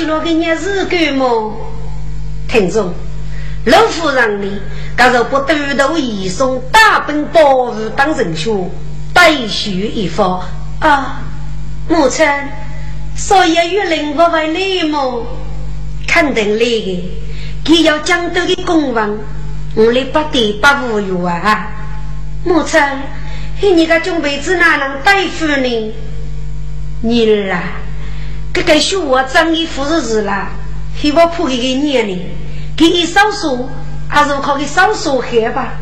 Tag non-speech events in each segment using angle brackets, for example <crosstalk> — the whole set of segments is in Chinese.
去了个日干么？听众，老夫人呢？假如不单独移送大本保物当人兄，待续一方啊，母亲。所以与林不为礼貌，肯定来的。他要讲到的公文，我来不得不无语啊！母亲，你个准备子哪能对付呢？你儿啊，这个学我张衣服是日啦，希望破这个年龄，给一少数，还是靠给少数黑吧。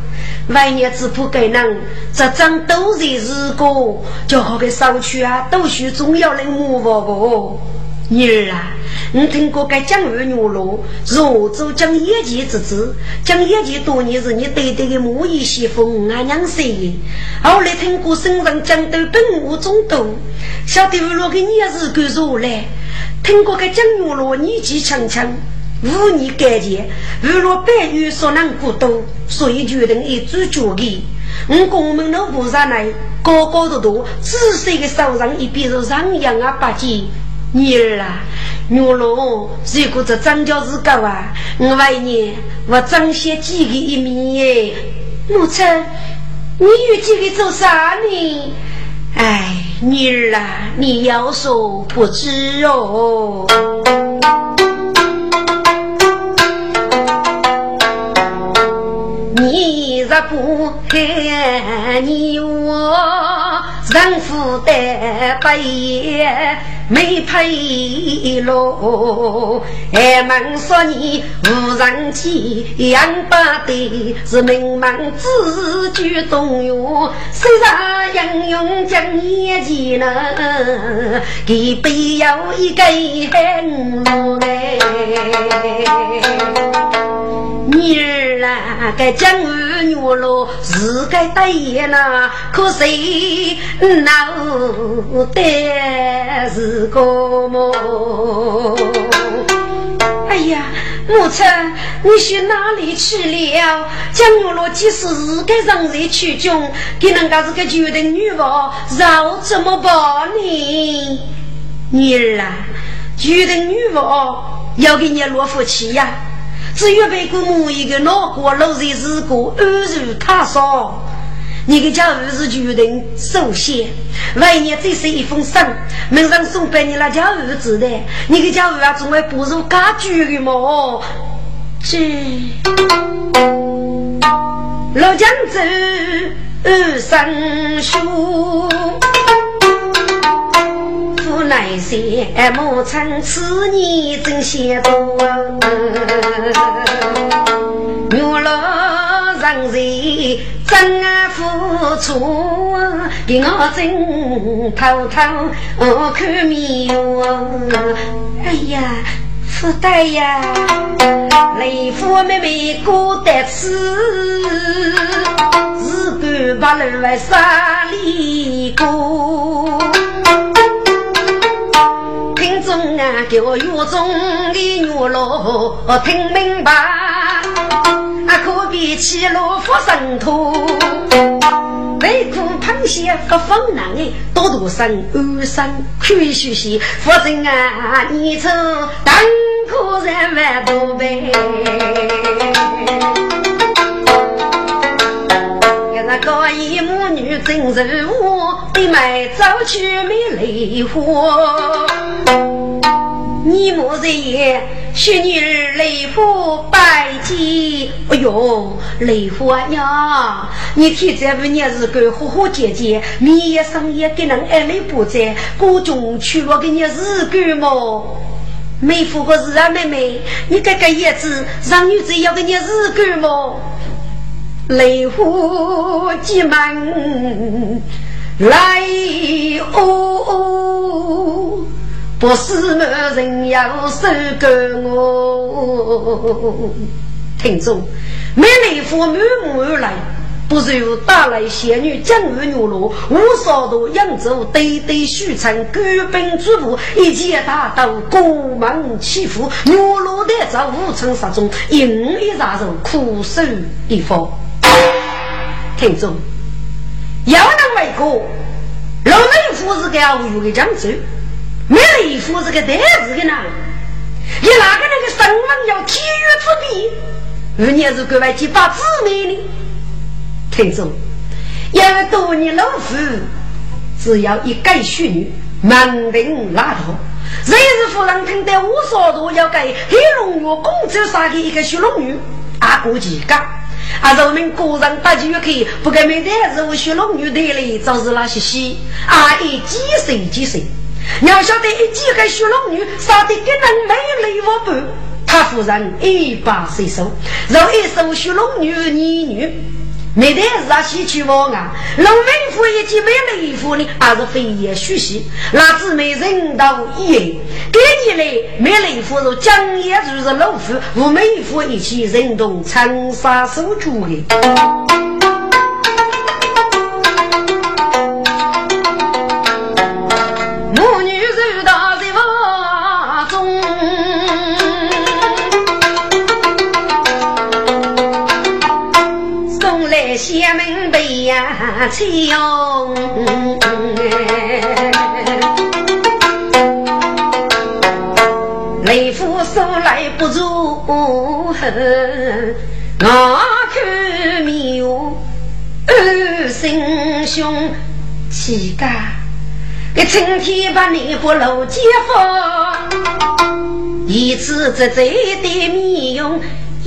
万一只不给人，这张都是日过，就好给少去啊，都需重要人物不？女儿啊，你听过该讲二牛罗，若做讲业绩之子，讲业绩多年是你对对的母仪媳妇俺娘生的。后来听过身上讲的本无中度，晓得如果给你是干啥来？听过该讲牛罗年纪强强。无你感觉，如若白玉所能过多，所以决定一主决的。我公们都不上来，高高的多，仔细的手上一边是上扬啊八戒，女儿啊，牛龙，如果这张家是高啊，我为你我张些几个一面。母亲，你有几个做啥呢？哎，女儿啊，你要说不知哦。不恨你我人负担不一，没配喽。还问说你无人机养不得，是名门子举动哟。虽然英勇将业绩呢，给背有一个恨哎。女儿啊，该江儿女喽，是该得意了。可谁脑袋是个么？哎呀，母亲，你去哪里去了？江儿罗即使是该让人去中，给人家是个决定女娃，要怎么办呢？女儿啊，决定女娃要给你落夫妻呀。只有被姑母一个老过老日子过，安如他说。你的家务是决定首先，万一这是一封信，门上送给你那家务子的，你的家务啊，总会不如家具的嘛。这老江州二生书。来些莫称此年真些多，原来人人真付出，给我真偷偷我看面哦。哎呀，福袋呀，雷夫妹妹过得吃，日干八路来沙里过。中啊，给我院中的女老听明白，啊，可别起落发生土，内裤螃蟹和风浪哎，多多生二生看学习，否则啊，你从当客人万多倍。给那高一母女真是我，被买早去没泪花。你莫在言，许女儿雷夫拜祭。哎呦，雷夫啊娘，你听这五年日子和和姐姐，你也生也给人爱来不在，各种去了给你日子么？没夫个事啊，妹妹，你这个叶子让女子要给你日子么？雷夫急忙来哦。不是某人要收购我，听众，美丽妇满目而来，不是有大来仙女江河牛罗，无少多扬州堆堆许城，官兵诸部一切大刀，国门起伏，牛罗的在五城杀中，硬一杀手，苦守一方。听众，要能为国，老美夫是个要有的江州。没雷夫是个带子的呢，你哪个那个身份要体育之比？二年是格外几把姊妹呢？听众，要多年老夫，只要一改虚女，满顶拉头。谁是夫人听得无所多，要给黑龙月公主杀的一个血龙女，阿过几个？啊，我们个人打起去，不给每天是我血龙女带来，就是那些些阿姨几岁几岁。你要晓得，一几个血龙女杀的跟人没泪我不，他夫人一把随手，让一手血龙女女女，没得是啊西去王啊，龙妹夫一见没泪夫呢，还是飞檐学习，那姊妹人道一言，给你来没泪夫如江夜就是老夫，和妹夫一起人动长沙守住的。呀催哟，雷夫说来不如我看面哟，二心兄气干，这春天把你不露肩膀，一次这这的面容。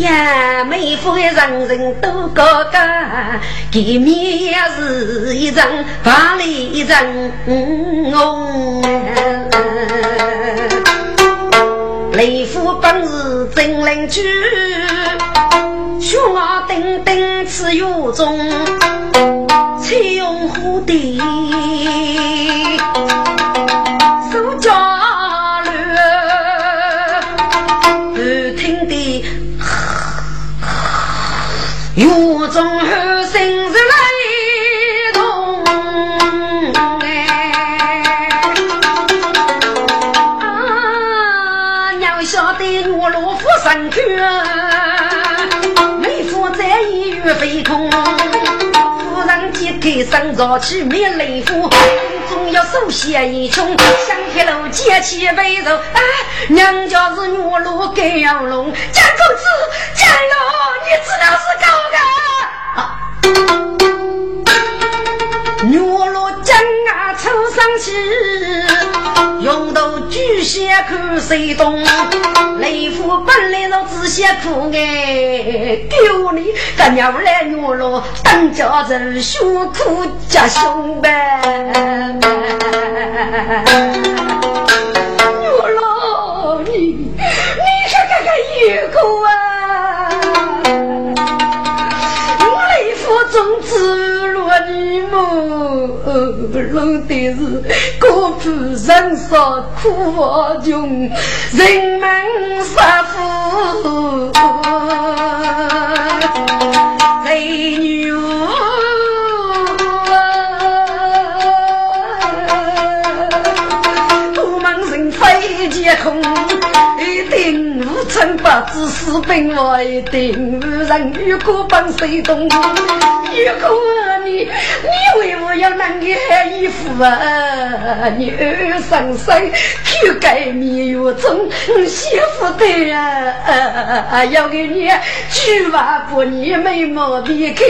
呀，妹夫也人人都高干，给面也是一张白里一张红。雷夫本是真邻居，胸儿顶顶吃药中，采用蝴蝶，人揭开生早起灭雷夫，总要手写一穷，香铁路接起温柔啊！娘家是我老盖阳龙，江公子，江龙，你知道是高。牛罗江啊，抽上去，头巨蟹看谁动？雷夫本来是只想苦哎，丢你这鸟来牛罗当家人，辛苦家兄呗。牛罗，你你说这个野狗啊！雷夫总之。你们弄的是国富人少苦穷，人们杀富，美女都忙人飞结空，定无成八字士兵，我一定无人与国帮谁动，与国。你，你为何要那个衣服啊？你二生生去改面月中，媳妇的啊，要给你菊花不你眉毛别看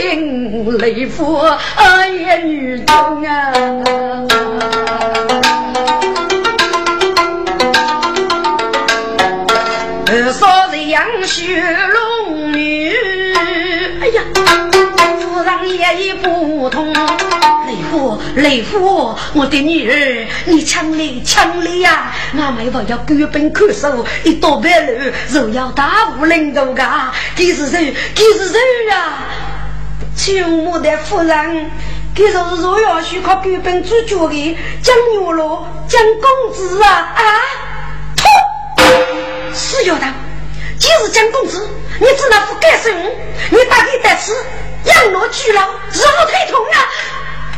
雷夫，哎呀女中啊！杨雪龙女，哎呀！夫人也已不同。雷夫，雷夫，我的女儿，你强烈强烈呀！俺妹夫要举本看守，一到半路就要大武领导噶，给是谁？给是谁呀？请我的夫人，给就是若要去靠举本主角的江月罗江公子啊啊！是有的，既是江公子，你只能不该生，你打给得吃，养老俱老，肉太痛啊！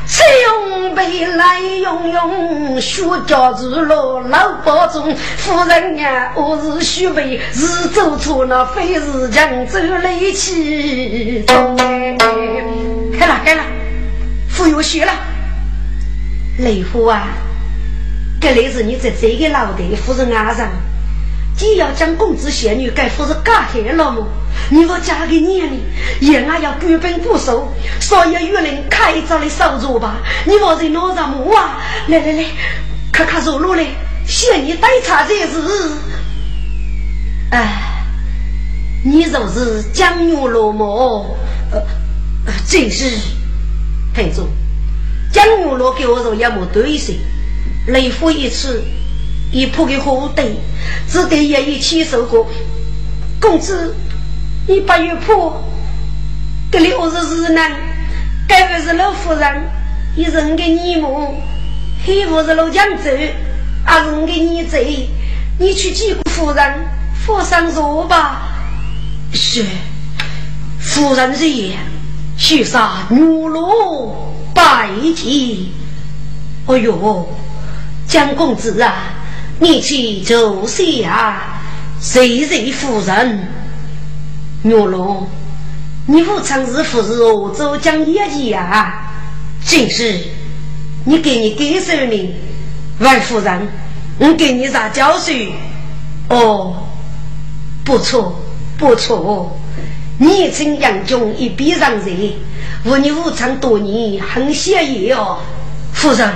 谁用背来用用，学家子落老保中，夫人呀，我是虚伪，是走错了，非是强走来其中。开了开了，服有血了，雷夫啊，这里是你在这个老的夫人阿上。既要将公子仙女改夫是嫁害了么？你我嫁给你呢，也俺要根本不收，所以与人开张的手镯吧。你我在哪上么啊？来来来，看看走路来，仙女带茶这是。哎，你就是江牛罗么？呃，正是。太重，江牛罗给我说也没对谁，雷夫一次。一铺给火堆，只得也一起受过。公子，你不要破，这里我是日难，该不是老夫人，一人给你母，黑夫是老江州，二人给你走，你去见夫人，佛上坐吧。是，夫人之言，许杀奴奴百计。哎呦，江公子啊！你去做下，谁谁夫人？岳龙，你父亲是不是我周江业绩呀？正是，你给你给手呢？万夫人，我给你啥教授？哦，不错不错，你曾杨中一笔上人，我你武昌多年很谢意哦。夫人，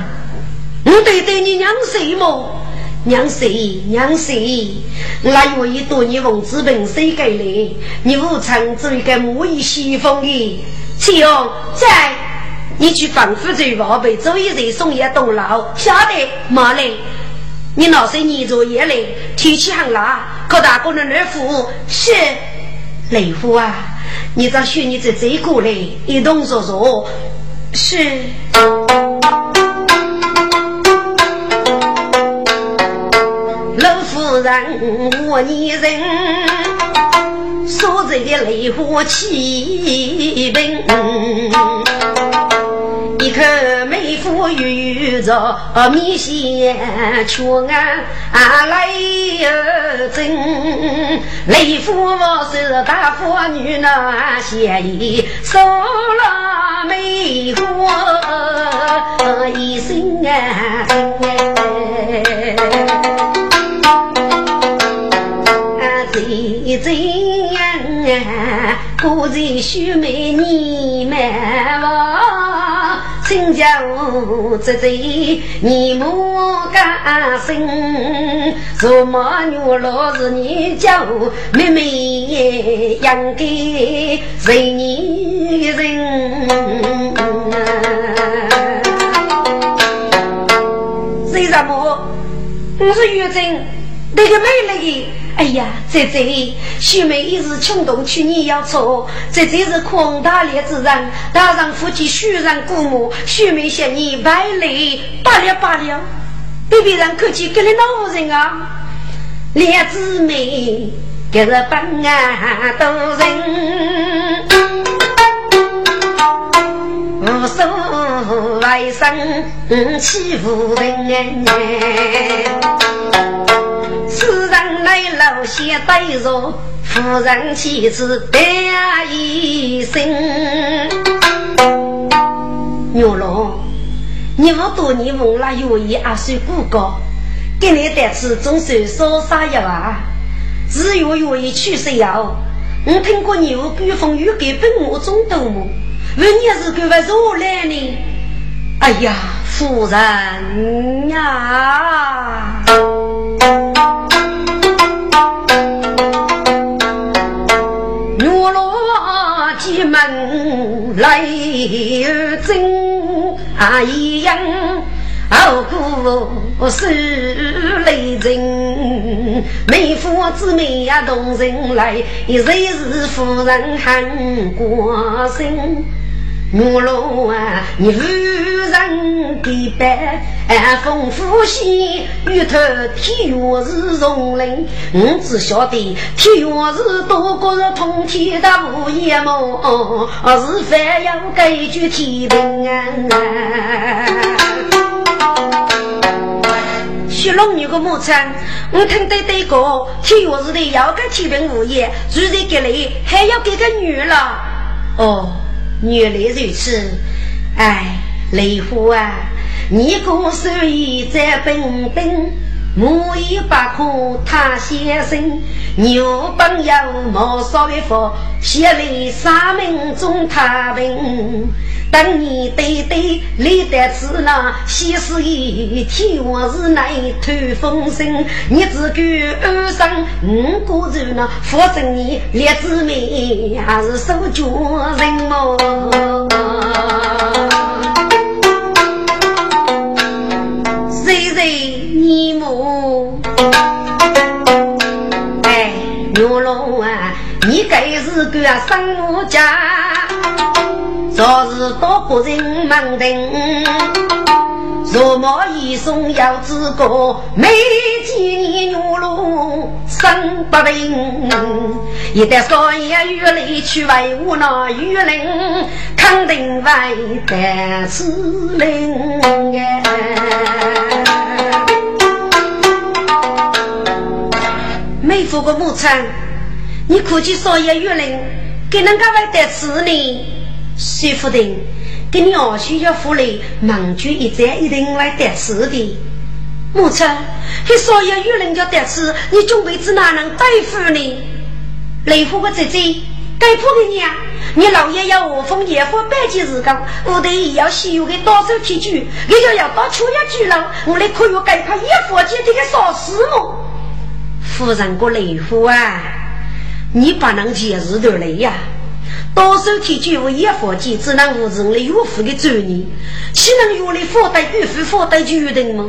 我得对你娘谁么？娘谁娘谁？那我一朵你奉子本谁给来？你无常做一个木衣西风的，七勇在，你去防府做宝贝，走一人送一栋楼，晓得马来？你老是你做夜来，天气很冷，可大哥的儿夫是雷夫啊！你咋学你这这过来，一动说说是。人我女人，所在的雷火气奔，一口美妇遇着米线，却俺来真。雷夫是大妇女那嫌疑，收了美国一身啊。怎样？古人须美你们我，新家屋子在你莫干心。若么女老是你家妹妹养的随你人。为什么？我是月正，那个美丽的。哎呀，这这秀妹一时冲动，去年要错，这这是宽大烈之人，大丈夫妻虚然过目，秀妹嫌你外累，罢了罢了，被别人看起跟你闹人啊！两姊妹隔着本啊都人，无所外生欺负人。此人来老些对着夫人妻子得一生。牛龙，你我多年问了愿意阿叔姑哥，给你带次总算少啥药啊？只有愿意去谁药？我听过牛古风雨给本我中斗么？问你是干什么来呢？哎呀，夫人呀！门来争啊一样，傲骨是雷人，美妇之美呀动人来，一谁是夫人喊过声？我龙啊，你夫人的白，风呼吸，与他天月是容人。我只晓得天月是多国是通天的无言梦，是凡要改句天平啊。徐龙女的母亲，我听得对个天月是的要改天平无言，如今给你还要给个女了哦。原来如此，哎，雷虎啊，你可手艺在本本，木一把苦他先生，牛帮友莫少一副，血泪三门中他平。当你对对立得此那，西施一天我是来透风声，你只管安生五个人呢，否则你列子妹还是守脚人么？牛龙啊，你该是个生我家。昨日多个人忙等，若莫一送要知个，每见你牛龙生不平。一旦少爷与来去为我那玉林，肯定为得此灵哎。没付过母亲，你可去少爷玉林，给人家为得此呢？师傅的，给你二叔要付来，忙住一站一定来得吃的。母亲，你少爷有人家得吃，你准备子哪能对付呢？雷虎的姐姐，该铺给你啊！你老爷要我封爷夫百几日岗，我得也要西游给多少铁具，你就要到秋叶居了，我来可以该怕爷夫姐这个傻事么？夫人个雷虎啊，你不能节日的来呀！多少天就为一佛经，只能无人来岳父的专业，岂能用来负担岳父负担决定吗？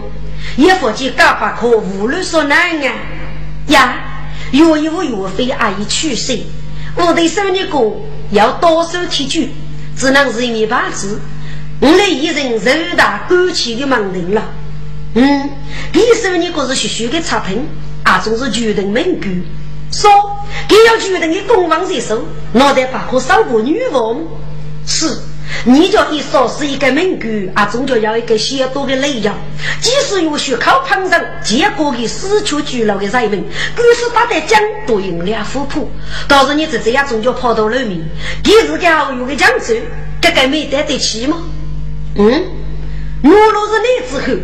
一佛经干不可，无论说难啊！呀，有一位岳飞阿姨去世，我的生日过要多少天就，只能是一面白纸。我来一人肉大干气的忙定了。嗯，你生日过是学学的差评，啊，总是决定门规。说，给要决定你公王接手，脑袋把可少个女王。是，你叫一说是一个名句，啊，终究要一个写多的内容。即使有学考旁人，结果给死去拘牢的人民，故事打得讲都用两副谱。倒是你这这样终究跑到了面，你自己好有个讲究，这个没得得起吗？嗯，我若是你之后，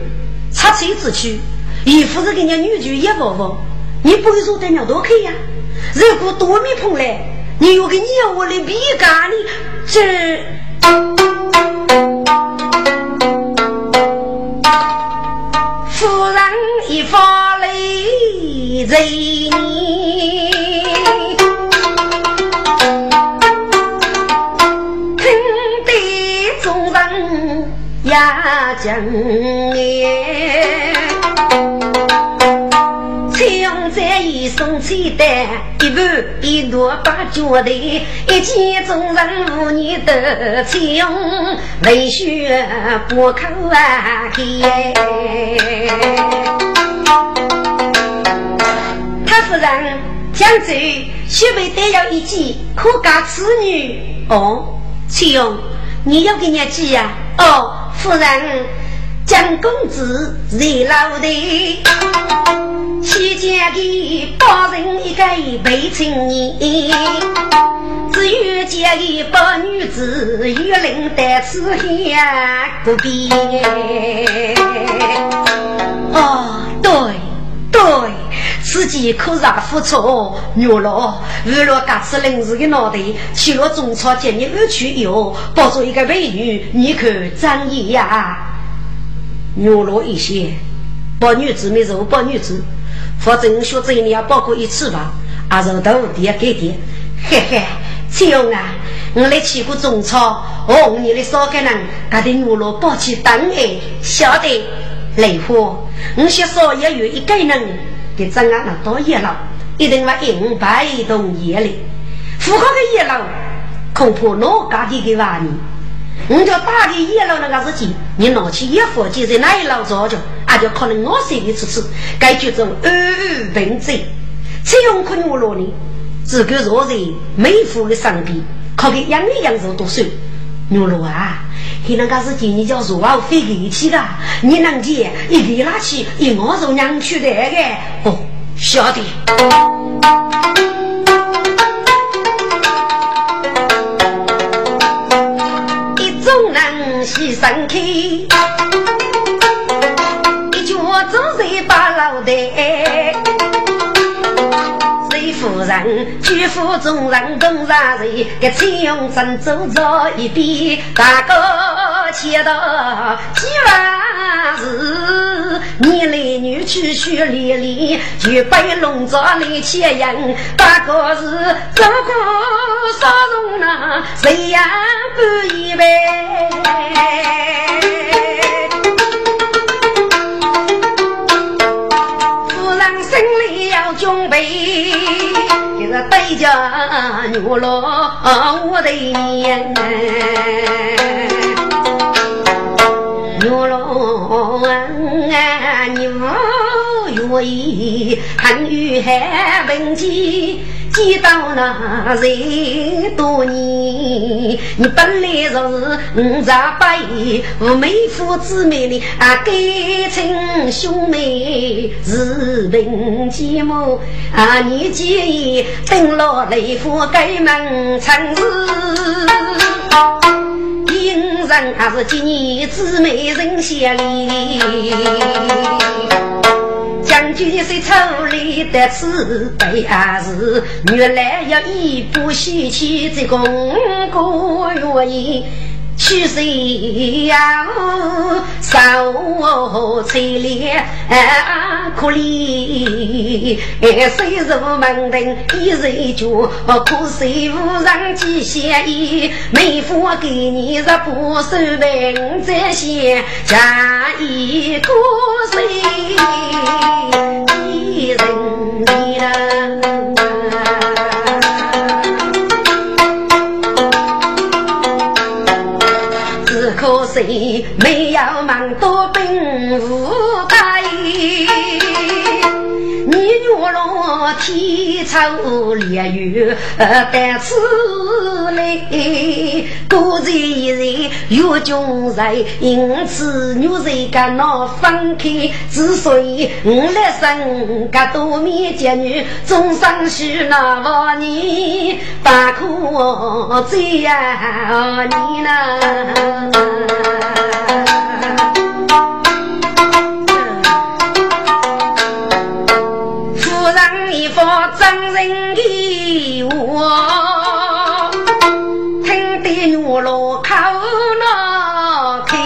插车之去，衣服是给人家女婿一窝窝。你不会说得了多开呀？如果多米碰来，你又给你要我的皮干呢这夫人一发泪在人呀讲再一送菜单，一盘一箩把脚的，一见众人无你的菜用，为学不口啊！他夫人江州学备得要一计，可嫁此女哦。翠用，你要给人家记呀？哦，夫人。蒋公子热老的，期间的大人一个陪衬你，只有见一把女子，玉林带刺香不边。哦，对对，此计可让不错。女老为了嘎此临时的脑袋，去了中草见你而去以后，抱着一个美女，你看张意呀？女老一些，包女子没肉，包女子，反正学这一年包括一次吧，啊，肉到底要给点，嘿嘿。这样啊，我来去过中草，哦，你的少个人，他的牛肉包起当哎，晓得？雷虎，我先说也有一个人给张安那多热闹，一定把银百栋夜里，富豪的热闹，恐怕哪家的给玩你？我叫大的热闹那个事情，你拿起一伙计在那一老早就，俺就可能我随便吃吃，该就种二二平整，这样可牛肉呢？自个若在美妇的身边，靠给养一养肉多少？牛肉啊，你那个是今年叫肉啊，飞给起的，你能接一给拉起，一我肉娘去的个哦，晓得。一种人牺牲开，一脚走在八老的。夫人，举夫众人共上谁？给钱用真走着一边，大哥切到几万事，你来女去血淋淋，就被笼罩来牵引。大哥是走过少容那，谁也不以为。准备，一个对家牛郎我的娘，牛郎啊，你不愿意，看雨还问起。见到那人多，你本来就是五杂八爷，无妹夫姊妹的啊，感情兄妹是平寂寞啊，你介意等老雷夫改门城市，应人还是今年姊妹人相离。将军是处理的此悲啊事，原来要一步西去，这功过原因。去谁呀？受催怜苦里，谁入门庭一人家？可谁无人记先意？妹夫给你这不收门在先，下一个谁一人呢？可惜没有忙多本无带，你月落天抽烈雨得此来，孤人一人有穷人，因此女人敢闹分开。之所以我来生个多面结女，终生需那万年，不可再你呢。听得女老口恼开。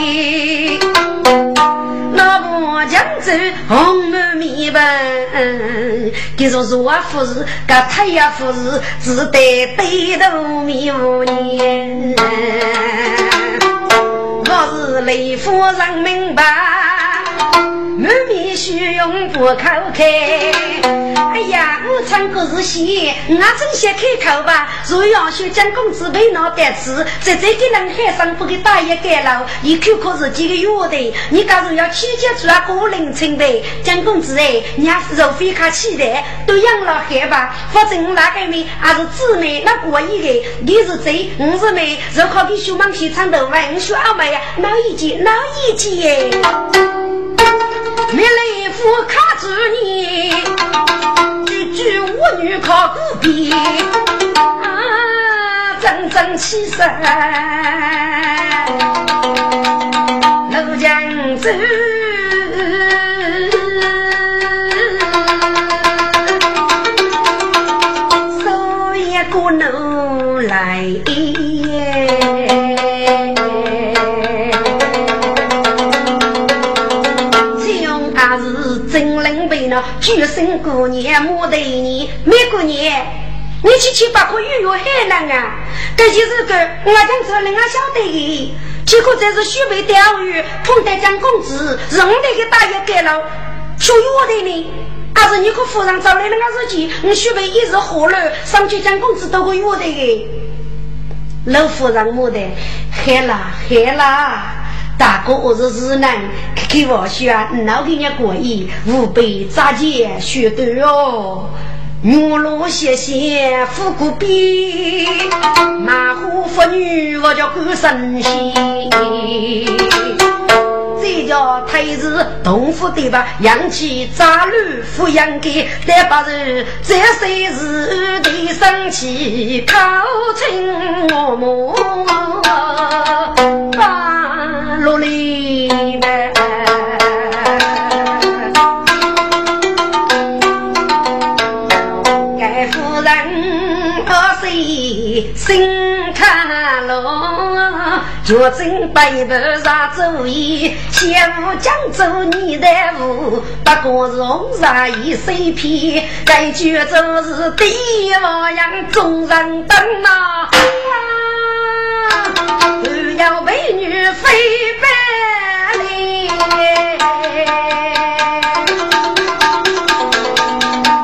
那木匠子红满面问，他说是我夫人，个太阳夫人只得对头面无言。我是雷夫人明白，满面笑容不口开。哎呀，我唱歌是戏，我真想开口吧。如要说蒋公子为哪得吃，在这个人海上不给大爷盖楼，一口可是几个月的。你假如要去接住啊个人称的，蒋公子哎，你还是肉非卡期待，都养了害吧。反正我那个妹还是姊妹，那过一个，你是贼，我是妹，若靠给小忙去唱的文学阿妹呀，哪一季哪一季耶？没来福卡住你，句句我女靠古边。啊。起身，怒江走，手一个怒来。举身过年，莫对你没过年，你七七八八月月海南啊！这就是个我讲这人啊晓得的。结果这是许备钓鱼，碰得江公子，是我那个大爷给了，属于我的呢。还是你可夫人找来那个日记，我许备一日喝了，上去将公子都会我的。老夫人莫得，害了害了。大哥，我是日南，开开玩笑，老给人过意，吾辈扎结学得哦。牛罗谢谢富贵比，马户妇女我叫管神仙。这叫太子同府对吧？养起杂女抚养给，但把人这虽是的生气，靠亲我母。罗里们，该夫人可谁心看咯？就真背不上主意，先无江州你的屋，不过是红纱一身披，该绝走是帝王样众人等啊！要美女飞百里，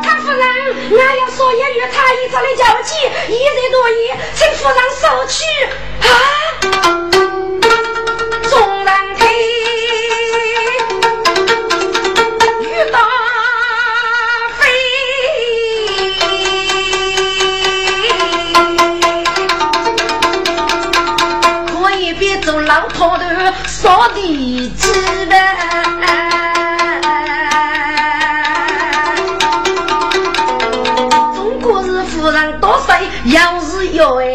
他夫人，俺要说一句，他一朝的交集，一人多一，请夫人收去啊。扫地机呗，中国是富人多岁，要是要哎，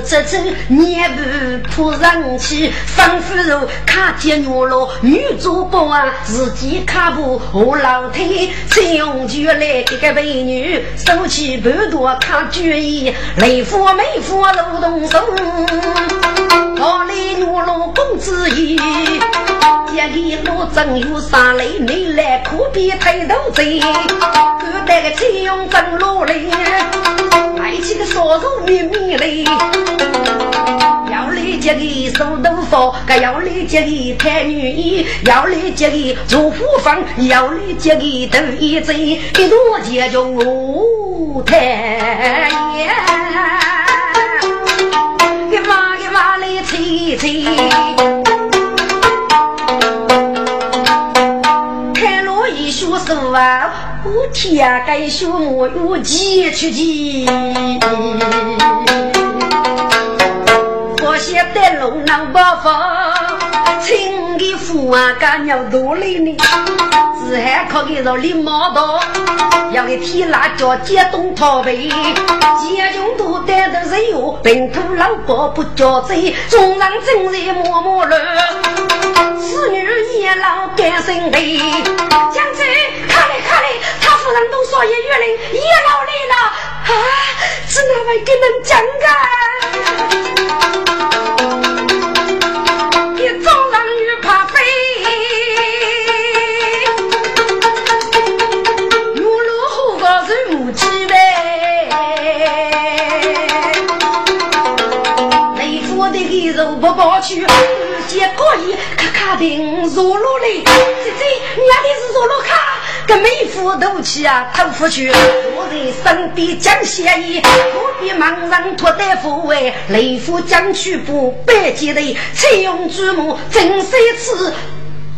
这次年半扑上去，仿佛如卡见牛罗女主播啊，自己卡步下楼梯，再用脚来一个美女，手起半多看决意，雷夫美夫如动手。我来女老公子意，家里我真有啥累，你来可别抬头走。我带个钱用真落来，买起个烧肉米米嘞。要来接个收豆腐，要来接个抬女衣，要来接个做护房，要来接个头一嘴，一多钱就我抬呀。吹吹，看罗一说手啊，我天啊，该说我有几出奇，我写的龙囊宝法，请给父啊干要多累呢。只还靠给着李毛道，要给提辣椒解冻逃避，解穷都带的人哟，本土老伯不交罪，中上正在默默了，此女也老干身背，将军看来他夫人都说也月龄也老累了啊，是哪位给能讲啊？你中上女怕飞。不包去，先可以咔咔的坐落来。姐姐，你那里是坐落卡？跟妹夫斗气啊，头夫去。我在身边讲协议，何必忙人托大夫为雷夫将去不百结的，采用祖母真三次。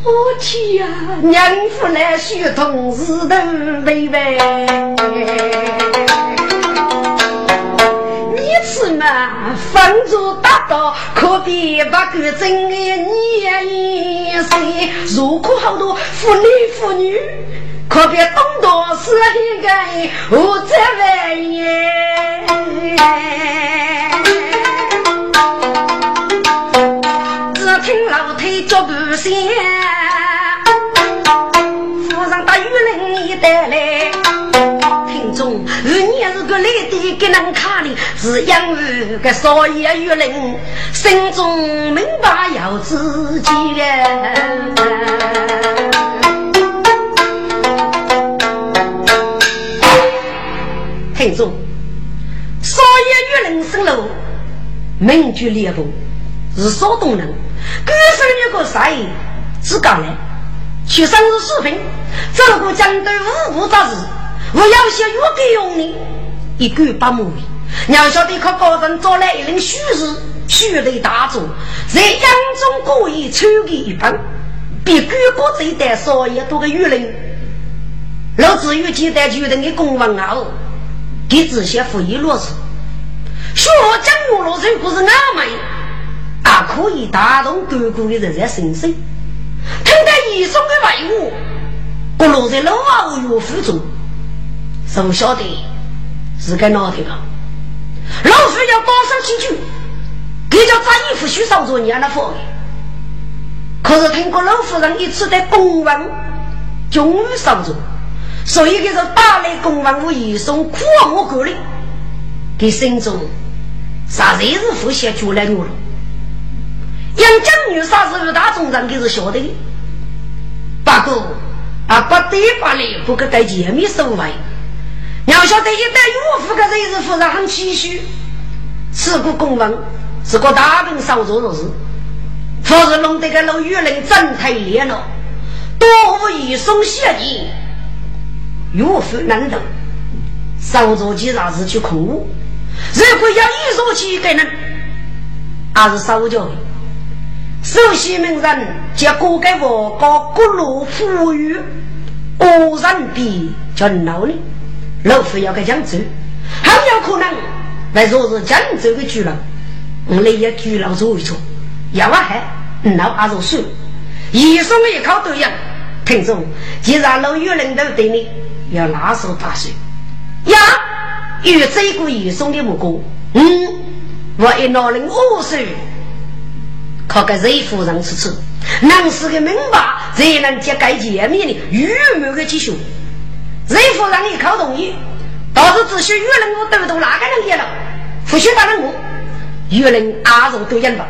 我天呀，娘夫来学同事头妹妹。是嘛？房主大道可比不够真爱你一岁，如果好多妇女妇女，可别东躲西一个无这半夜。只听老太脚步声，夫人把玉林你带来。听众，如你是个来的，给人看的，是养为个少爷玉林心中明白要自己了。听众，少爷玉林生路，名居列部。是少动人，歌声有个谁？只讲来，去生日视频，这个江对五步杂事，我要些越给用你，一句八毛。娘晓得靠高人招来一领虚实，虚雷大作，在杨中故意抽给一本，比举国这一代少爷多个舆论。老子有几代决定的公文啊，给这些富裕落实，说江湖落实不是俺们。还可以打动哥哥的人在心声，听到医生的外物，不落在老二岳父中，不晓得是该哪天个？老夫要高声请求，给叫张衣服去上做娘的房。可是听过老夫人一次的公文，终于上桌，所以给是打来公文，我医生苦我过来，给心中啥日是呼吸出来我了。杨将女杀是五大总长，给是晓得的。不过啊，不得不来，不可带见面收费。要晓得一旦岳父个人是夫人很谦虚，此个公文是个大兵少做的事，否则弄得个老舆论真太烈了，多无一生血气。岳父难懂，少做几啥子去控我，如果要一说起给人，还是少教。首席名人结果给我搞各路富裕，无人比叫闹呢。老夫要给江州，很有可能来说是江州的巨人，我来也巨人做一做，要啊还闹阿如水，一送一口都样。听众，既然老有人都对你要拿手打水呀，有这个一送的目光，嗯，我一拿人五十。靠个瑞夫人吃吃，能是个明白，才能揭盖见面的愚昧的技术。瑞夫人一口同意，到时只需越人我都懂哪个人给了，不许打人我，越人阿如都认吧。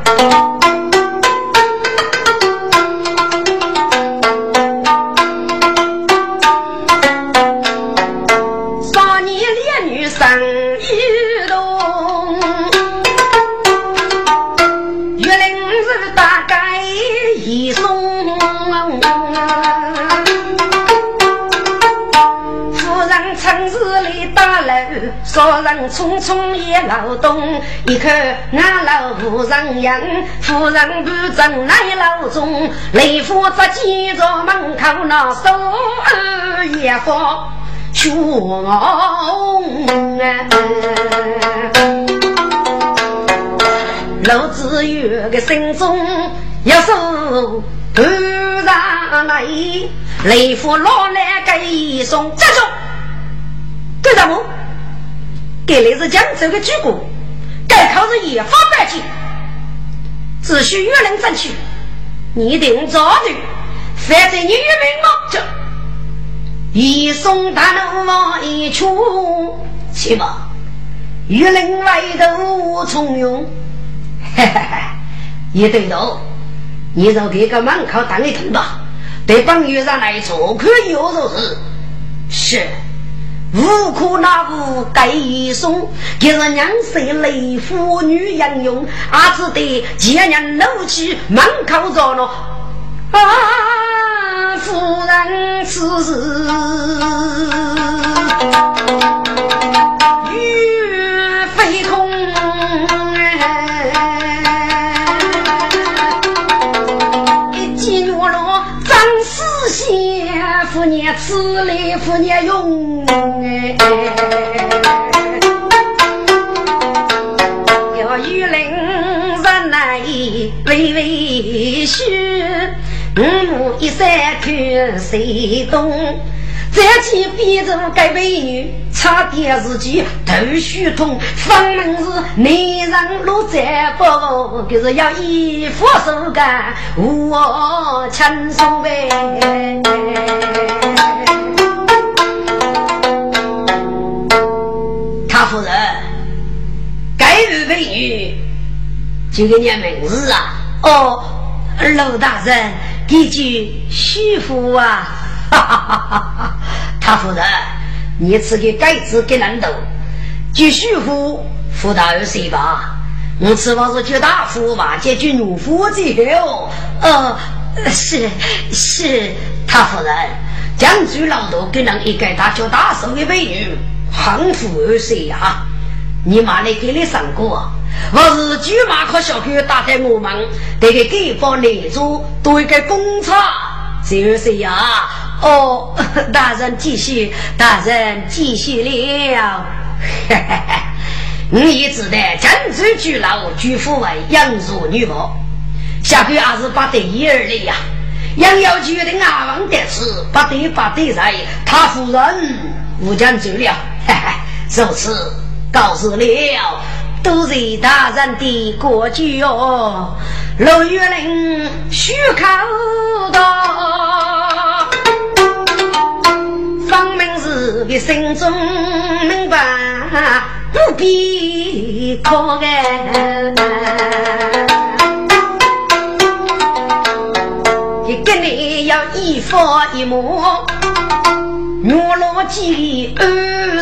少人匆匆也劳动，一口俺老夫人养，夫人不争来老中，雷夫在街着门口那手儿也放凶啊！老子有个心中要手突然来，雷夫老来给一送，站住！干什么。该来是江州的举国，该靠是一方百计，只需有人争取，你定遭罪，反正你有命吗？这一送大路往一处去吧，玉林外头从容，哈哈哈！一对头，你就给个门口等一等吧，对朋友上来做客有肉是是。无可奈何给一送，给人娘谁来妇女英勇，阿只得前娘怒气满口着了。啊，夫人此事。夫娘此来夫娘用。要与人人来微微许，五一三看谁懂？这起变成该美女，差点自己头须痛。方门是内人路再不，可是要一副手干，我轻松呗。他夫人，该位美女，就给念名字啊？哦，陆大人，一句媳妇啊！哈哈哈哈！他夫人，你吃个盖子给难斗，就徐福福大二岁吧。我此话是就大夫吧，解决奴夫之后。呃，是是，他夫人，将军老多给人一个大叫大寿的美女，汉服二岁呀。你妈来给你上过，我是舅妈和小狗打在我们，得给给方内主多一个工厂，就是呀。哦，<laughs> 大人继续，大人继续了。你也知道，江州居老，居父为养如女母，下个月还是不得一儿的呀。杨要觉得阿王得此，不得不得在，他夫人无将走了。<laughs> 如此告辞了，都是大人的过去哦。陆玉林许口道。方明是个心中明白，不必考哎。一个你要一发一目，月落几二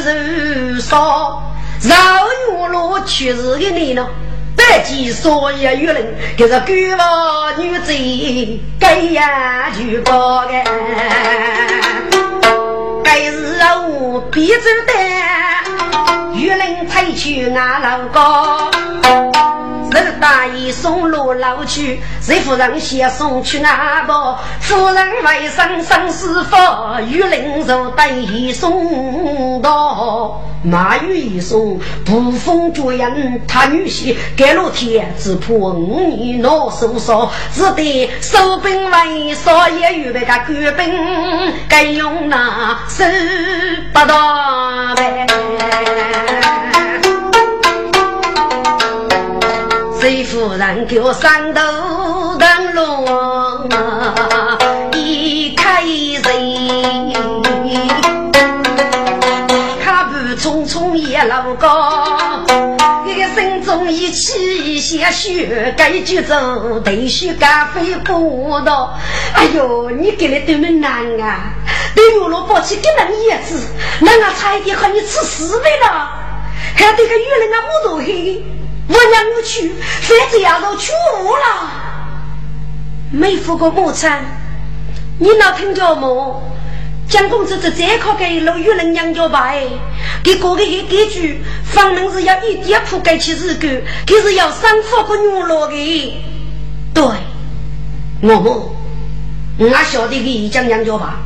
十少，绕月落却是个你呢。百计所以玉人，就是狗娃女贼，该呀就报个。该是我鼻子的，玉林退去俺老家，是大爷送路老去，是夫人先送去俺婆，夫人为生生死福，玉林就带送到。马玉一送，不封主人，他女婿盖了天，只怕五年闹受伤，只得收兵为少爷预备个官兵，该用那十八大呗。谁夫人给我三头灯笼，一开人。匆匆也老高，一个心中一气一些血，该就走，头须干飞不到。哎呦，你给的多么难啊！对月落抱起给人叶子，那我差一点和你吃死味了。还得个月亮啊，木头黑，我娘我去，反正要到去无了。没付过木餐，你能听着么？江公子这再靠给老玉人娘家吧哎，给哥哥给给句，方门是要一点铺盖起日狗，可是要三副个女落的。对，我我晓得给讲娘家吧，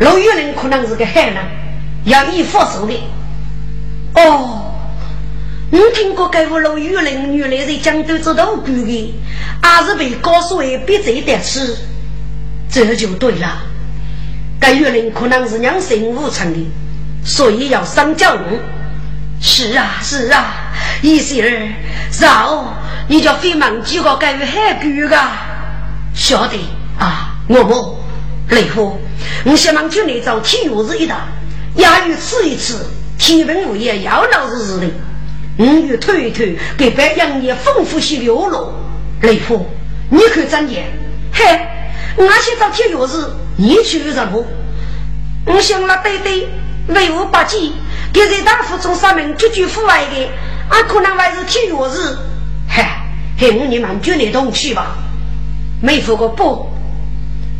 老玉人可能是个海人，要一副手的。哦，你听过该户老玉人原来在江都做道具的，还是被告诉为别贼得吃，这就对了。该月龄可能是两生无成的，所以要上教育。是啊，是啊，意思儿，早你就非忙几个该月海狗个，晓得啊？我不雷虎，我希望军内找体育日一打，亚于吃一吃，天文物业要老日日的。我与推一推，给白杨业丰富些流露。雷虎，你可怎的？嘿，我先找体育日。你去什么？我想了对对，为我八戒，给在大府中上门，句句父爱的，俺可能还是体育日。嗨，嘿，我你们就来同去吧。没说过不？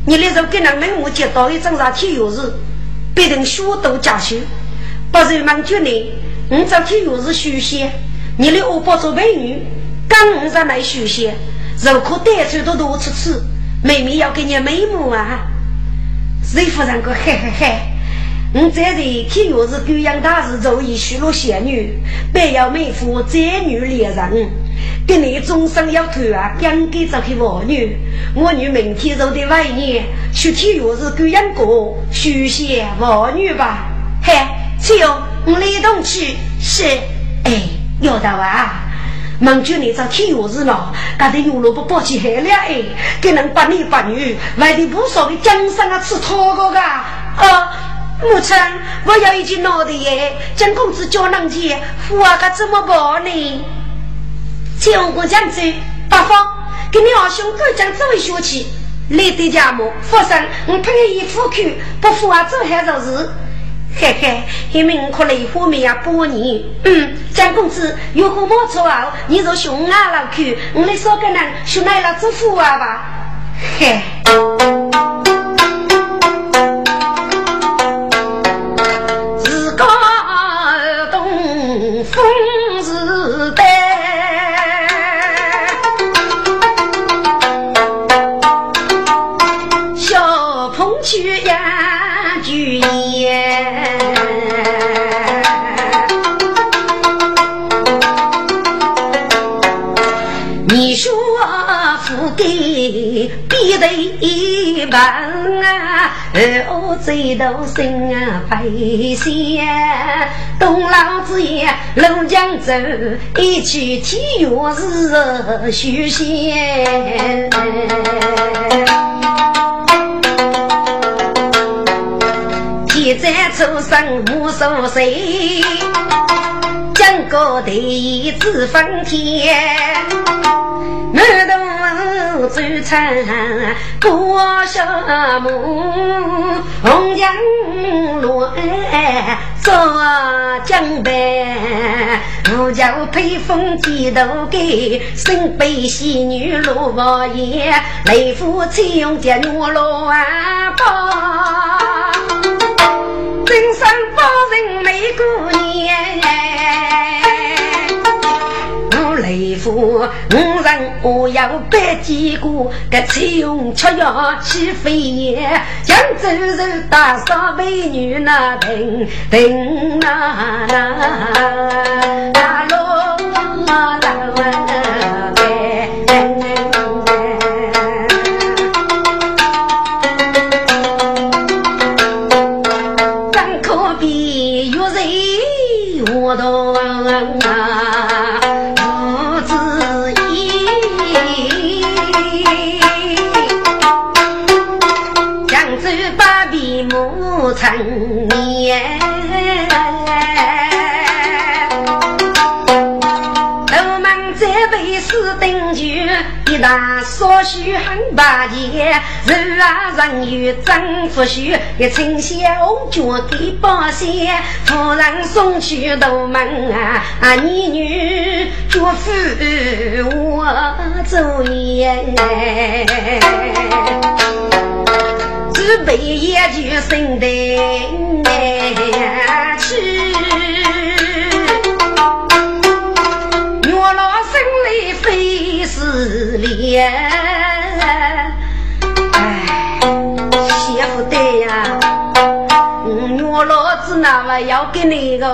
你那时候跟人门我接到一张啥体育日，别人学都加修，不是满就你，你昨天又是修仙，你来我包做美女，刚你上来修仙，肉可带出来都我出吃，妹妹要给你美目啊！师傅人个嘿嘿嘿，我这里天又是高阳大师，早已修了仙女，不要妹夫，再女恋人，给你终生要脱啊！刚给这个王女，我女明天就的晚宴，去天又是高阳哥修仙王女吧？嘿，去哟！我立动去是，哎，有的啊。忙就你找体育日了，搞得牛萝卜包起海了哎，给人把你把女，外地不少的江山啊吃土个噶。啊，母亲，我要一句脑袋耶，江公子叫人去，我可怎么办呢？叫我讲子，八方，给你二兄哥讲这位学气，来的家母，佛生，我陪你一副去，不服啊，走还做事。嘿嘿，你们可来花面啊，半年。嗯，江公子有何莫错啊？你若熊啊老去，我来说个人熊来了祝福啊吧。嘿。一半啊，我最多心啊悲先，东老子爷龙江走，一去体育日休闲。天在初生无所谁，江高第一子分天，满东。走餐过小木，红江路做江边，我叫配风几头给，身背喜女罗王爷，雷夫妻用家女罗万宝，真生包人美姑娘。雷夫，五人我要百几个，个彩虹吃药起飞燕，扬州人大少美女那等等那那年，我们这辈是登局，一大所需很巴结，人啊人有征服需，一称小脚给保险，夫人送去都门啊，你女祝福我走言。只备一句生的去，月老生里非是脸。哎，媳妇的呀，月老子那么要给你个，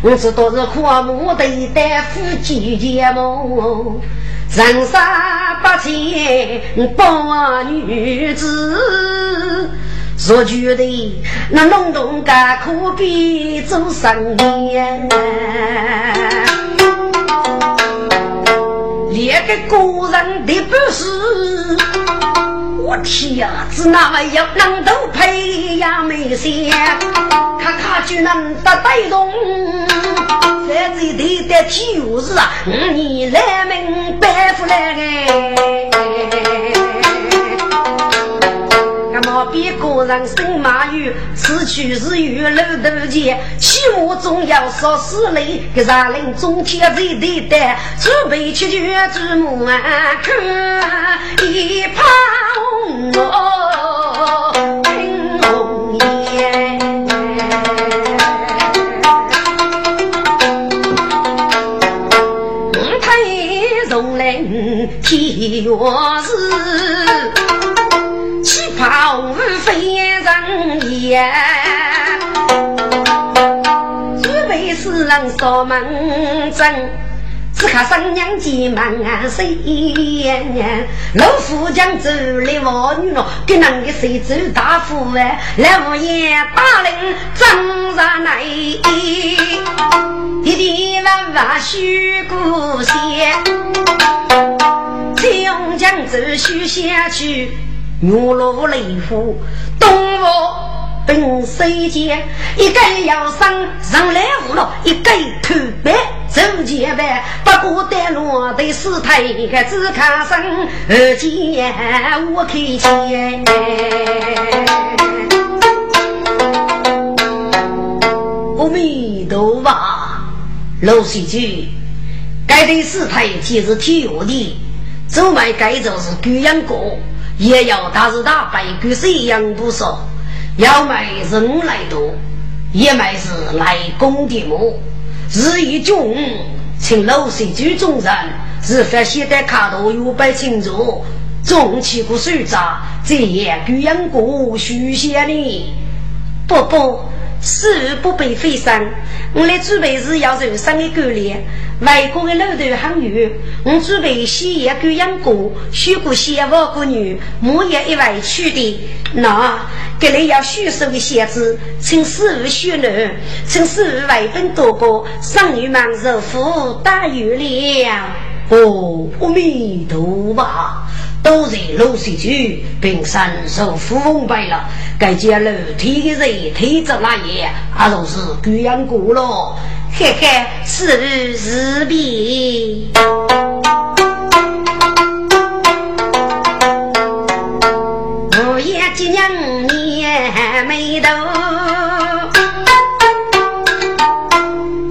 我知道是花木的夫姐姐么。人生八千八女子，若觉得那隆咚干可比做生意，连个个人的本事，我天呀，只那么样能都培养美些，看看就能得带动。在这里的体育日啊，你来明白不来哎？那么别个人生马玉，此去是玉楼头前，起码总要少四类。给啥人中天在对的，准备去绝祖母啊，看一旁我天月日，起跑无非人也。准备是人扫门阵，只看三娘急忙谁老夫将走来我女咯，给那个谁走大夫哎，来我爷大人张上来，弟弟娃娃许姑仙，将将走许下去，月落雷虎东吴。本世间，一个要上上来无了，一个头白走前白，不过带路的是太个只看上二姐我看见。阿弥陀佛，老水句，该对是太既是体育的，走卖该就是狗养过，也要他是大白狗谁养不少。要买人来多，也买是来攻的么？日一中，请老师居中人，是发现的卡头有百清楚，中起个水闸，这也居养过许仙呢。不不。事不被飞上，我来准备是要受伤的狗脸。外国的老头很远，我准备先一狗养过，选过先娃个女，莫也一外去的。那这里要许收的鞋子，请师傅选了，请师傅外本多个，上女忙肉夫打月亮。哦，阿弥陀佛。都在露水区，并身受富翁败了。该家楼梯的人推着那也，还都是狗养过了。嘿嘿，是是比。我也今年年没到，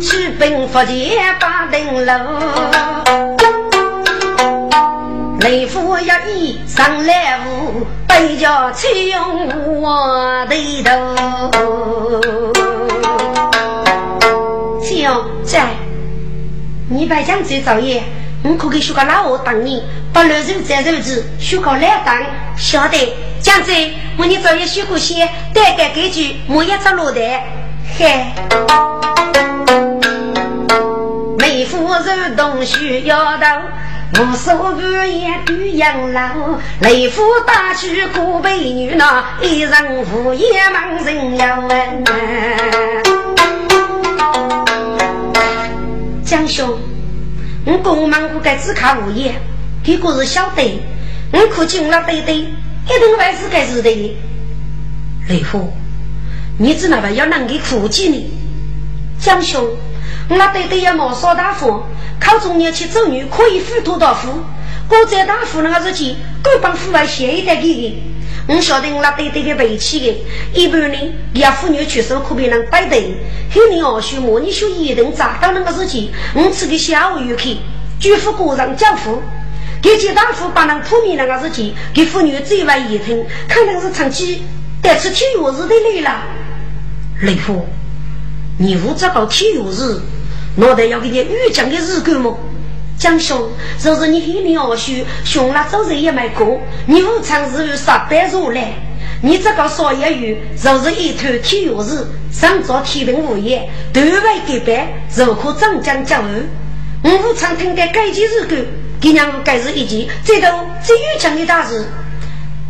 去奔福建八登楼。雷夫一意上来屋，背着七用我的头。七用在，你白将这造业，我可给学个老二当你，把肉肉再肉子，学个来当。晓得，将子，我你早也学过些，大概根据我一只落袋。嘿，妹夫肉东需要到。无数日夜对养老，雷夫大去苦悲女呐，一人无也忙人要问。江兄，我公忙不该只看无言，这个是晓得。我可进了对对，一定还是该是的。雷夫，你只那么要能给苦记呢？江兄。我那对对也毛少大夫，考中年去走女可以辅托大夫。我在大夫那个日期，各帮父外写一点给你。我晓得我那对对的背气的，一般人也妇女去手可别人摆的。后年二学模拟学一等找到那个日期，我吃个下午游客，举夫过上交付。给接大夫把人铺面那个日期，给妇女最外一听，可能是长期带吃体育日的来了。雷夫，你负责搞体育日？脑袋要给你预讲的日干么？江兄，若是你黑脸二叔，熊了早日也没过。你无常日有上班入来，你这个少爷有，就是一头体育日，上早体能物业，对外给班，如何长江江湖。我无常听的该件日干，给娘该是一件最多最预讲的大事。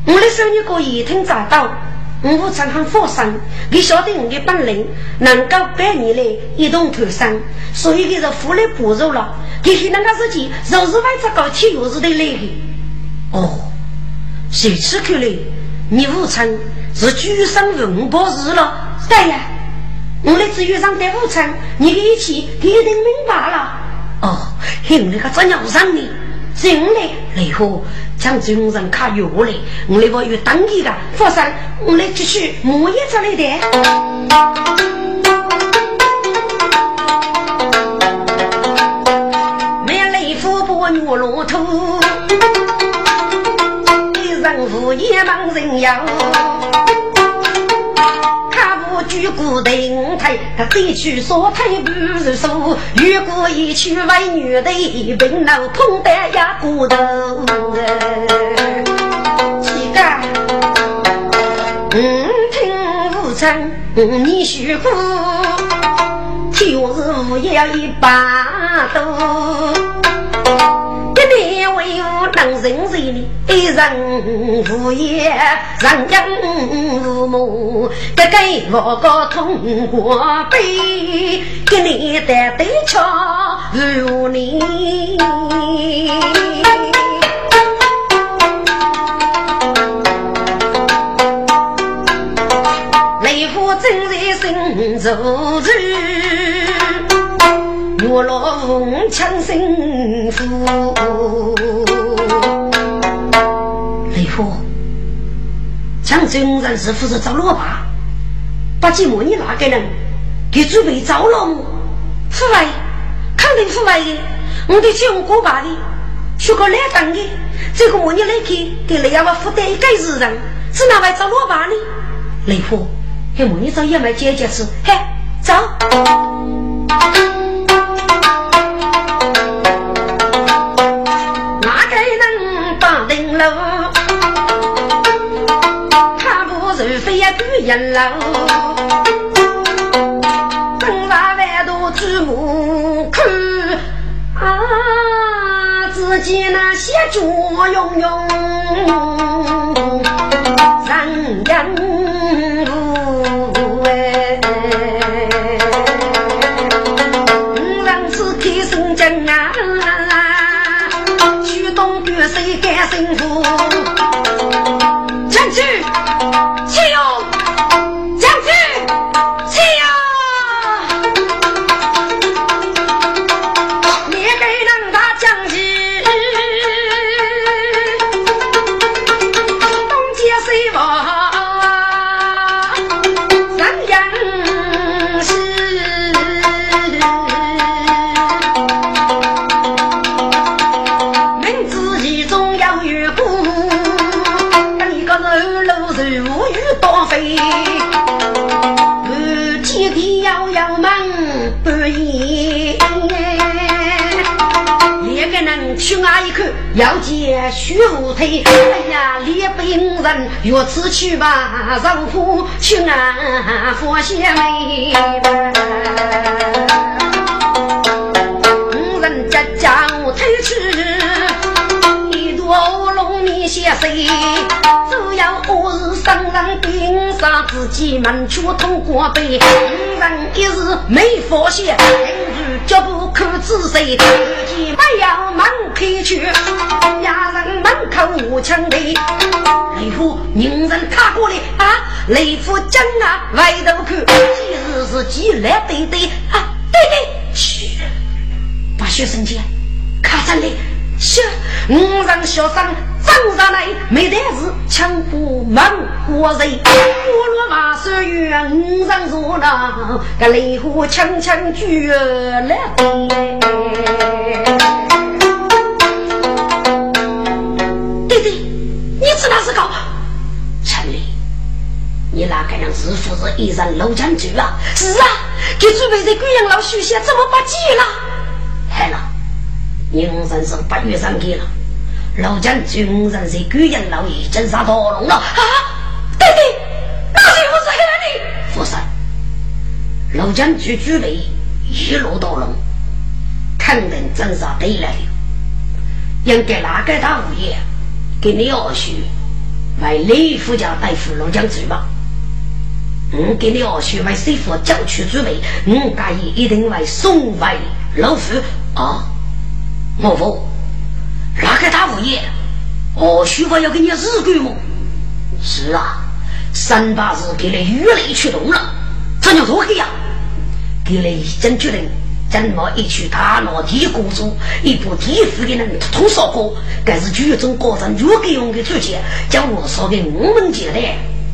我的手女可以听早到。我常很放心，你晓得我的本领，能够百年来一同投生，所以给是福利补助了。给是那个事情，就是为这搞体育日的来的。哦，如此看来，你武昌是举生文博士了。对呀，我来自于上在武昌，你给一起一定明白了。哦，我那个真要上你。进来，雷虎将军人卡药来，我来我有当地的，佛山，我来继续磨一出来的。没雷虎不女骆驼，一人无也忙人要。举骨顶台，他这去说台不是说，如果一去为女的，病老碰得呀骨头。乞丐，嗯，听无声，你虚呼，确实无要一把多。你为我当人才呢，一人无业，人家父母个个我个通过背，给你的对桥如你。雷府正在心如日，我落红枪心腹。雷府，将军人是负责找罗拔，把寂寞你那个人给准备招了么？腐败，肯定腐败的。我得去用过把的，去个来当的，这个么你来给给雷亚娃负担一个日人，只拿来找罗拔呢？雷府。还莫你找爷们姐姐吃，嘿，走。人喽？灯上万多举目看，啊，自己那些脚用用，人人。谁敢幸福？将军，要见徐福推。哎呀，李本人若此去吧，丈夫去安佛贤妹。五人家家我推去，一朵龙面血水，只要我是上人顶上自己门出通过背，五人一日没发现，平日脚步可仔细，自己不要门开去，压人门口无枪的，雷夫人人踏过来啊，雷夫将啊外头看，今日是几来对对啊，对对，去。把学生姐卡上来，是五让学生站上来，没得事，枪不忙活人，我罗马手远，五让坐了，个雷火枪枪举了。弟弟，你知道是搞？陈丽，你那个人是不是一人楼将军啊？是啊，给准备在贵阳老许下，怎么不急了？害了，你五人是八月上去了，老将军五人在贵阳老爷真杀到龙了啊！对对，那是不是害了你？不是，老将军准备一路到龙，肯定真杀对来了。应该哪个大物业给你二叔为李夫家大夫老将军吧？我给你二叔为师傅教去准备，我介意一定为送回老夫啊！我否，哪个大物业？二叔我要给你日干么？是啊，三八日给你雨雷驱动了，这叫如何呀？给你已经决定。怎么一曲大闹地谷中，一部地府的人通烧过，该是剧中高人如给用的主角，将我烧给我们接的，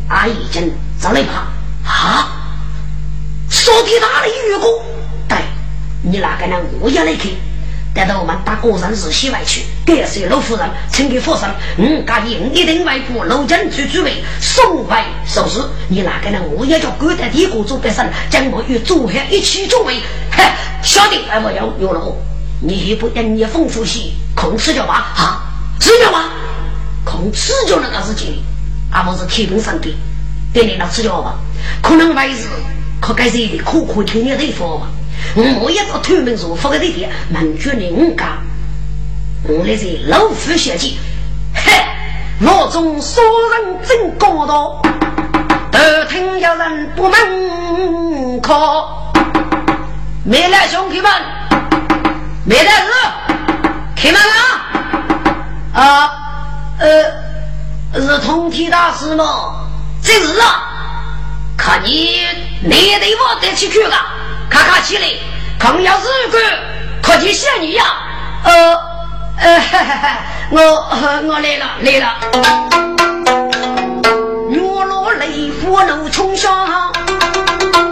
俺已经找了吧？啊，烧地大的雨果，对，你那个人我也来看。待到我们大高山日西外去，感谢老夫人，请给佛神，嗯，答应一定为父老将军主位送回首饰。你那个人我也叫古代帝国做百姓，将我与祖先一起作为。嘿，小弟，哎，我要有了，你不因你丰富些，空吃就吧？啊，吃就吧，空吃就那个事情，而不是提供上帝，给你那吃就吧？可能为是可该是的苦苦听你的说吧。我一到推门入府的地点，门绝人家，我来是老夫小姐，嘿，老中说人真高道，都听有人不门口，没来兄弟们，没来人，开门了！啊，呃，是通天大师吗？这是啊。看你哪得我得去去啊！看看起来，康要是个可去仙女呀！呃呃，<laughs> 我 <laughs> 我来了来了。月落雷火怒冲上，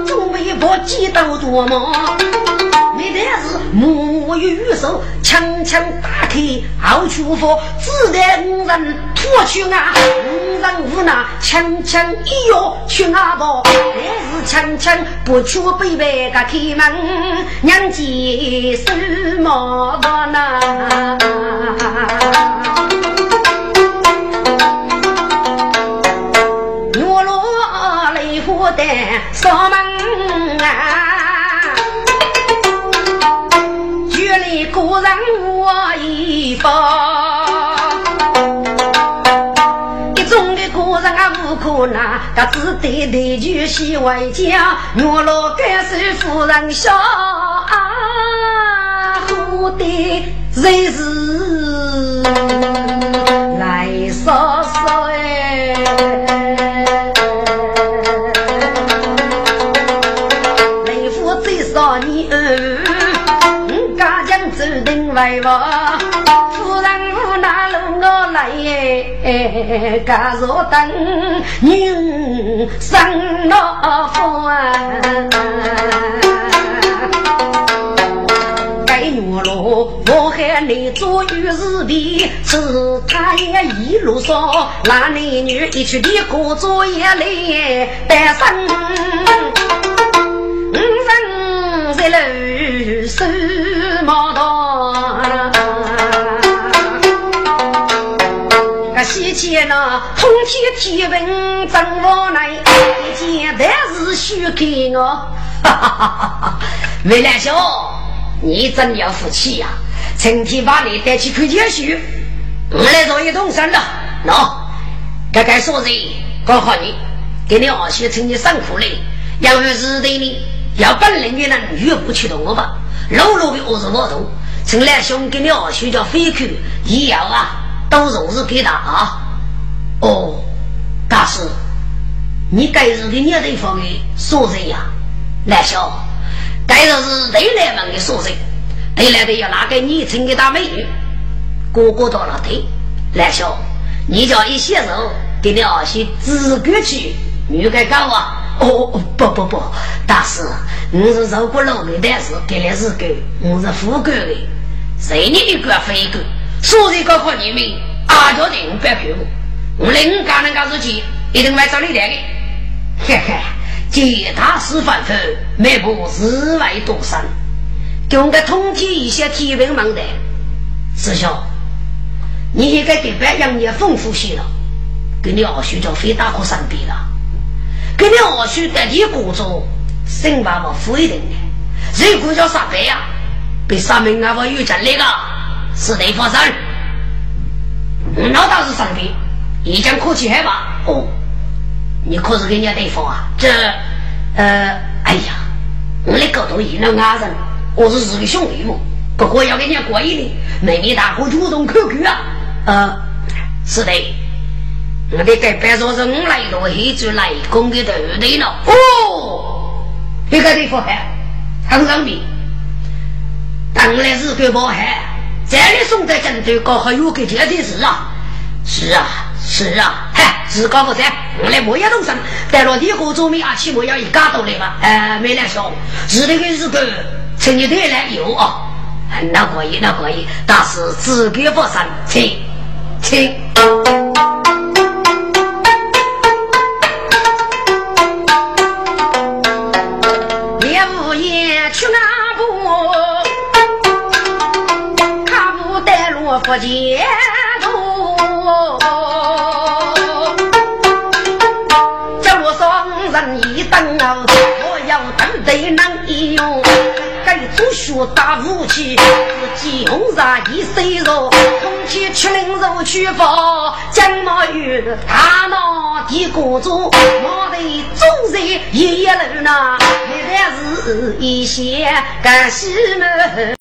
准备把几刀夺嘛。没得是木鱼手，枪枪打开好出发，只得五人拖去啊，五人无奈，轻轻一摇去阿婆？还是枪枪不去背背个开门，娘姐是毛的呢？<laughs> 月落雷火的锁门啊！一包，一中的果然啊无可拿，他只得对句戏外家，我老干是夫人笑，好的日子来说说哎，雷夫最少你等为我，家若等女生老夫啊，该月落我喊你做玉石皮，是他也一路说，那男女一起的过作业来单身，五人在楼守茅堂。西天那通天天文真无奈，一件大事许给我。哈哈哈哈哈！魏兰兄，你真要福气呀！今天把你带去看天书，我来做一动身了。喏，该该说人告诉你，给你二叔趁你辛苦嘞，要是对你要本领的人，越不去动我吧。老老的我是我懂，陈兰兄给你二叔叫飞去，以后啊。都容是给他啊！哦，大师，你该是给你对方的所人呀，来兄，该是是对来门的所人，对来的要拿给你请给大美女，哥哥到了对，来兄，你叫一些人给你二些资格去，女该干啊？哦，不不不，大师，我是受过老的，但是给来是给，我是富贵的，谁你一个非一个。所以告诉你们，阿家人不要看我，我另干那个事情一定会找你来的。嘿嘿，见大师反复，迈步日外多深，给我们通天一些天文门的师兄，你应该给别人也丰富些了，给你二叔就非大过三比了，给你二叔在你工作，生娃娃不一定的，如果叫啥白呀，被上面阿婆有权利个。是得发生，那倒是上边，一讲客气还吧？哦，你可是人家对方啊？这，呃，哎呀，我的狗头一那外人，我是日个兄弟嘛。不过要给人家过一年，妹妹大哥主动 QQ 啊。呃，是的，我得给别说是我来多黑猪来攻的对不对了？哦，别个地方还很上边，当然是给包海。这里送在针对刚好有个这件事啊，是啊是啊，嗨，自高不在，我来莫要动身，带了你哥做面啊，起莫要一家都来吧？哎，没来兄，是那个日子，请你带来有啊，那可以那可以，但是自给不生，请请。不见路，叫我双人一等哦，我要等得难用。该做学打武器，自己红纱一身肉，空气吃灵肉去佛，将马玉大闹地锅中，马头中人一一路那，一旦是一些干西门。